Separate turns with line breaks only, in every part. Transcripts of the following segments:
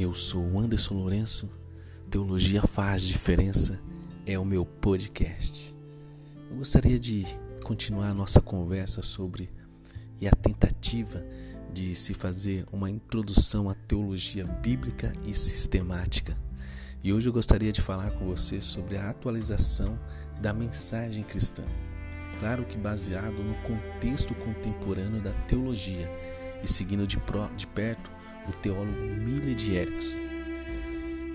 Eu sou o Anderson Lourenço. Teologia faz diferença é o meu podcast. Eu gostaria de continuar a nossa conversa sobre e a tentativa de se fazer uma introdução à teologia bíblica e sistemática. E hoje eu gostaria de falar com você sobre a atualização da mensagem cristã. Claro que baseado no contexto contemporâneo da teologia e seguindo de, pro, de perto o teólogo Miller de Erickson.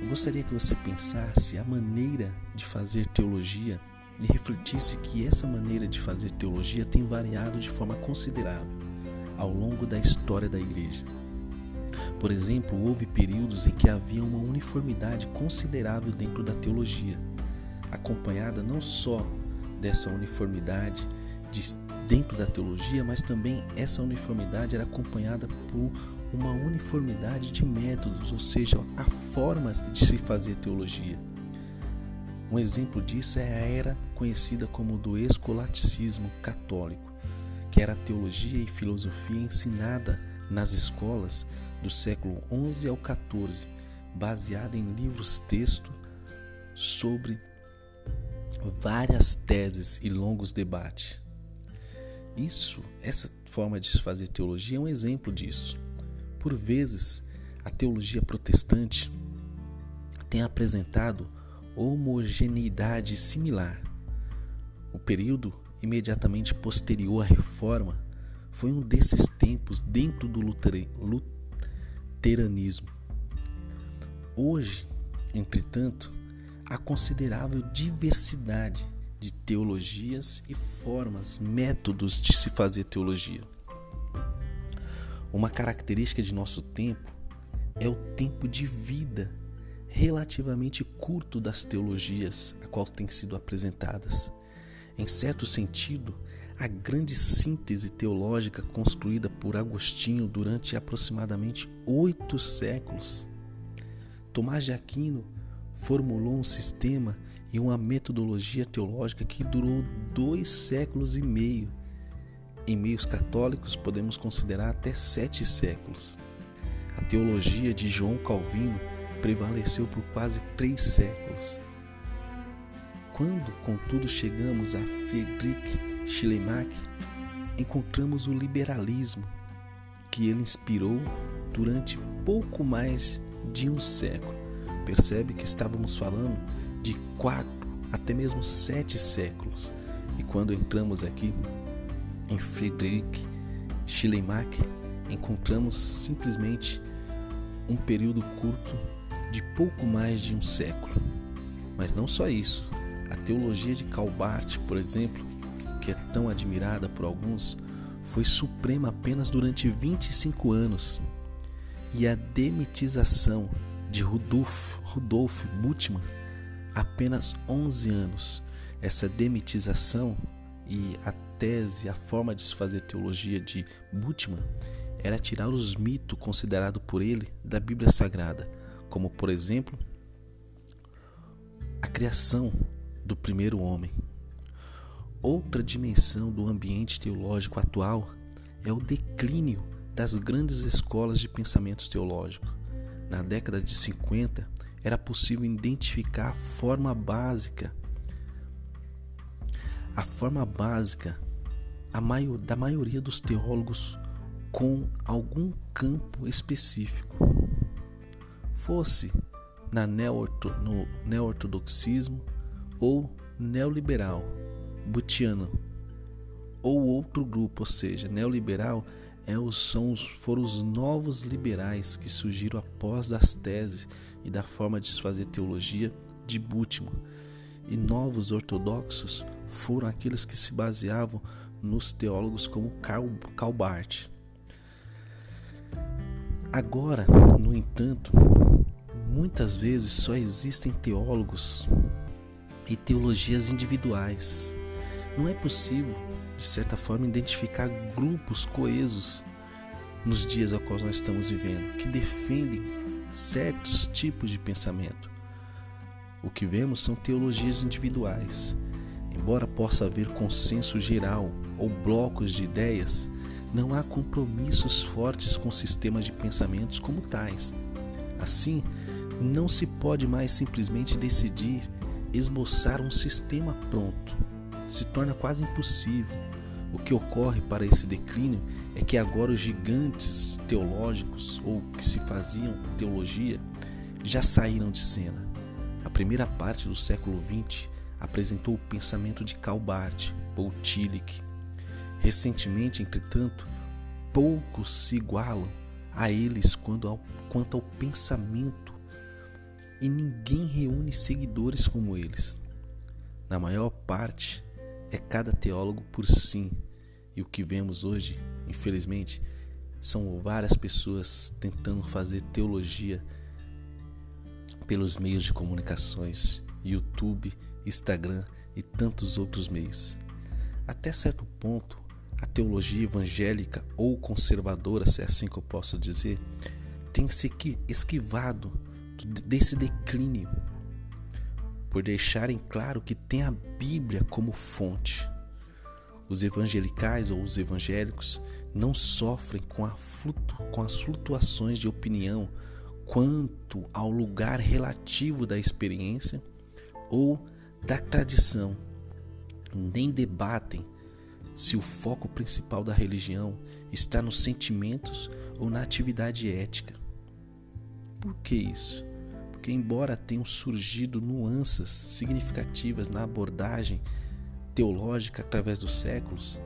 Eu gostaria que você pensasse a maneira de fazer teologia e refletisse que essa maneira de fazer teologia tem variado de forma considerável ao longo da história da igreja. Por exemplo, houve períodos em que havia uma uniformidade considerável dentro da teologia, acompanhada não só dessa uniformidade de, dentro da teologia, mas também essa uniformidade era acompanhada por uma uniformidade de métodos, ou seja, a formas de se fazer teologia. Um exemplo disso é a era conhecida como do escolasticismo católico, que era a teologia e filosofia ensinada nas escolas do século XI ao XIV, baseada em livros-texto sobre várias teses e longos debates. Isso, essa forma de se fazer teologia é um exemplo disso. Por vezes, a teologia protestante tem apresentado homogeneidade similar. O período imediatamente posterior à reforma foi um desses tempos dentro do luteranismo. Hoje, entretanto, há considerável diversidade de teologias e formas, métodos de se fazer teologia. Uma característica de nosso tempo é o tempo de vida relativamente curto das teologias a qual têm sido apresentadas. Em certo sentido, a grande síntese teológica construída por Agostinho durante aproximadamente oito séculos. Tomás de Aquino formulou um sistema e uma metodologia teológica que durou dois séculos e meio. Em meios católicos, podemos considerar até sete séculos. A teologia de João Calvino prevaleceu por quase três séculos. Quando, contudo, chegamos a Friedrich Schleiermacher, encontramos o liberalismo que ele inspirou durante pouco mais de um século. Percebe que estávamos falando de quatro até mesmo sete séculos. E quando entramos aqui em Friedrich Schleiermacher, encontramos simplesmente um período curto de pouco mais de um século. Mas não só isso. A teologia de Calbart, por exemplo, que é tão admirada por alguns, foi suprema apenas durante 25 anos. E a demitização de Rudolf, Rudolf Bultmann, apenas 11 anos. Essa demitização e a tese, a forma de se fazer teologia de Bultmann era tirar os mitos considerados por ele da Bíblia Sagrada, como por exemplo a criação do primeiro homem. Outra dimensão do ambiente teológico atual é o declínio das grandes escolas de pensamentos teológicos na década de 50, era possível identificar a forma básica, a forma básica a maior, da maioria dos teólogos com algum campo específico, fosse na neorto, no neortodoxismo ou neoliberal, butiano, ou outro grupo, ou seja, neoliberal é os, são os, foram os novos liberais que surgiram após das teses e da forma de se fazer teologia de Bultmann. E novos ortodoxos foram aqueles que se baseavam nos teólogos como Karl, Barth. Agora, no entanto, muitas vezes só existem teólogos e teologias individuais. Não é possível de certa forma, identificar grupos coesos nos dias a quais nós estamos vivendo, que defendem certos tipos de pensamento. O que vemos são teologias individuais. Embora possa haver consenso geral ou blocos de ideias, não há compromissos fortes com sistemas de pensamentos como tais. Assim, não se pode mais simplesmente decidir esboçar um sistema pronto. Se torna quase impossível. O que ocorre para esse declínio é que agora os gigantes teológicos ou que se faziam teologia já saíram de cena. Primeira parte do século XX apresentou o pensamento de Calbart ou Tillich. Recentemente, entretanto, poucos se igualam a eles ao, quanto ao pensamento e ninguém reúne seguidores como eles. Na maior parte, é cada teólogo por si, e o que vemos hoje, infelizmente, são várias pessoas tentando fazer teologia pelos meios de comunicações, YouTube, Instagram e tantos outros meios. Até certo ponto, a teologia evangélica ou conservadora, se é assim que eu posso dizer, tem se esquivado desse declínio por deixarem claro que tem a Bíblia como fonte. Os evangelicais ou os evangélicos não sofrem com, flutu, com as flutuações de opinião quanto ao lugar relativo da experiência ou da tradição, nem debatem se o foco principal da religião está nos sentimentos ou na atividade ética. Por que isso? Porque, embora tenham surgido nuances significativas na abordagem teológica através dos séculos,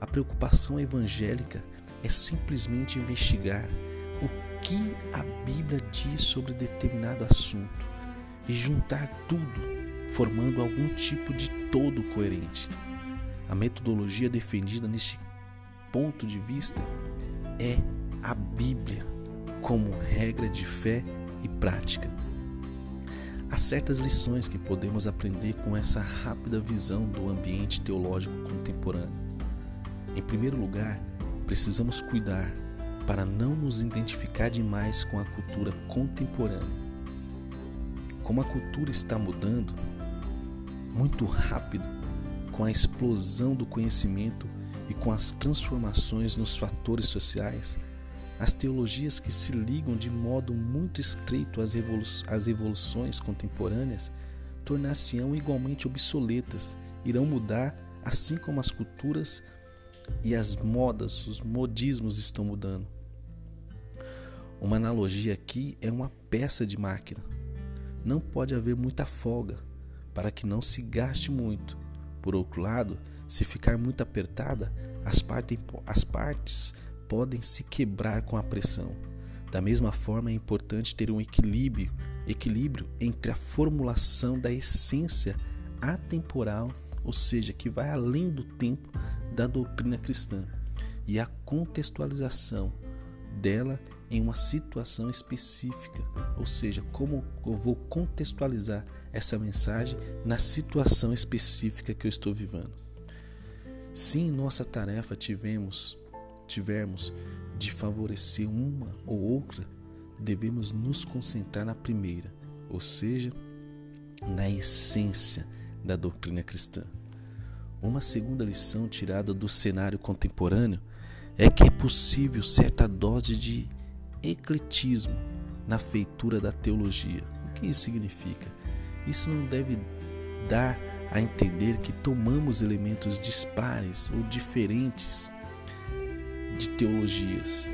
a preocupação evangélica é simplesmente investigar que a Bíblia diz sobre determinado assunto e juntar tudo, formando algum tipo de todo coerente. A metodologia defendida neste ponto de vista é a Bíblia como regra de fé e prática. Há certas lições que podemos aprender com essa rápida visão do ambiente teológico contemporâneo. Em primeiro lugar, precisamos cuidar para não nos identificar demais com a cultura contemporânea. Como a cultura está mudando muito rápido, com a explosão do conhecimento e com as transformações nos fatores sociais, as teologias que se ligam de modo muito estreito às, evolu às evoluções contemporâneas tornar-se-ão igualmente obsoletas, irão mudar, assim como as culturas e as modas, os modismos estão mudando. Uma analogia aqui é uma peça de máquina. Não pode haver muita folga para que não se gaste muito. Por outro lado, se ficar muito apertada, as, parte, as partes podem se quebrar com a pressão. Da mesma forma, é importante ter um equilíbrio, equilíbrio entre a formulação da essência atemporal, ou seja, que vai além do tempo da doutrina cristã, e a contextualização dela em uma situação específica, ou seja, como eu vou contextualizar essa mensagem na situação específica que eu estou vivendo. Se em nossa tarefa tivemos tivermos de favorecer uma ou outra, devemos nos concentrar na primeira, ou seja, na essência da doutrina cristã. Uma segunda lição tirada do cenário contemporâneo é que é possível certa dose de ecletismo na feitura da teologia. O que isso significa? Isso não deve dar a entender que tomamos elementos dispares ou diferentes de teologias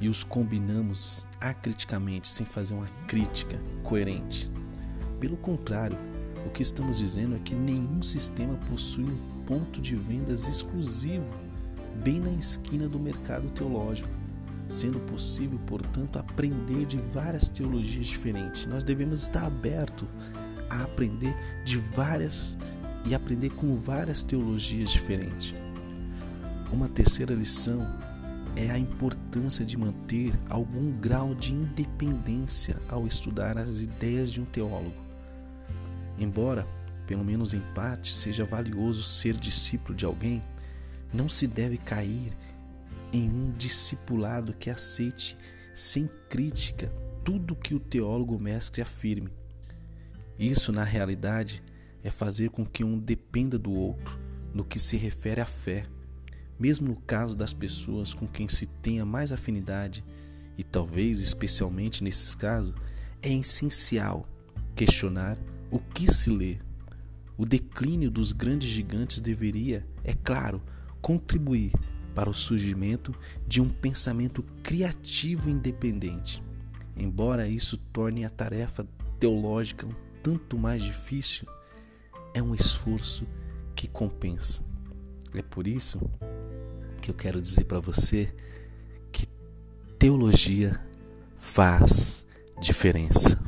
e os combinamos acriticamente, sem fazer uma crítica coerente. Pelo contrário, o que estamos dizendo é que nenhum sistema possui um ponto de vendas exclusivo bem na esquina do mercado teológico, sendo possível, portanto, aprender de várias teologias diferentes. Nós devemos estar abertos a aprender de várias e aprender com várias teologias diferentes. Uma terceira lição é a importância de manter algum grau de independência ao estudar as ideias de um teólogo. Embora, pelo menos em parte, seja valioso ser discípulo de alguém, não se deve cair em um discipulado que aceite sem crítica tudo que o teólogo mestre afirme. Isso, na realidade, é fazer com que um dependa do outro no que se refere à fé mesmo no caso das pessoas com quem se tenha mais afinidade e talvez especialmente nesses casos, é essencial questionar o que se lê. O declínio dos grandes gigantes deveria, é claro, contribuir para o surgimento de um pensamento criativo independente. Embora isso torne a tarefa teológica um tanto mais difícil, é um esforço que compensa. É por isso que eu quero dizer para você que teologia faz diferença.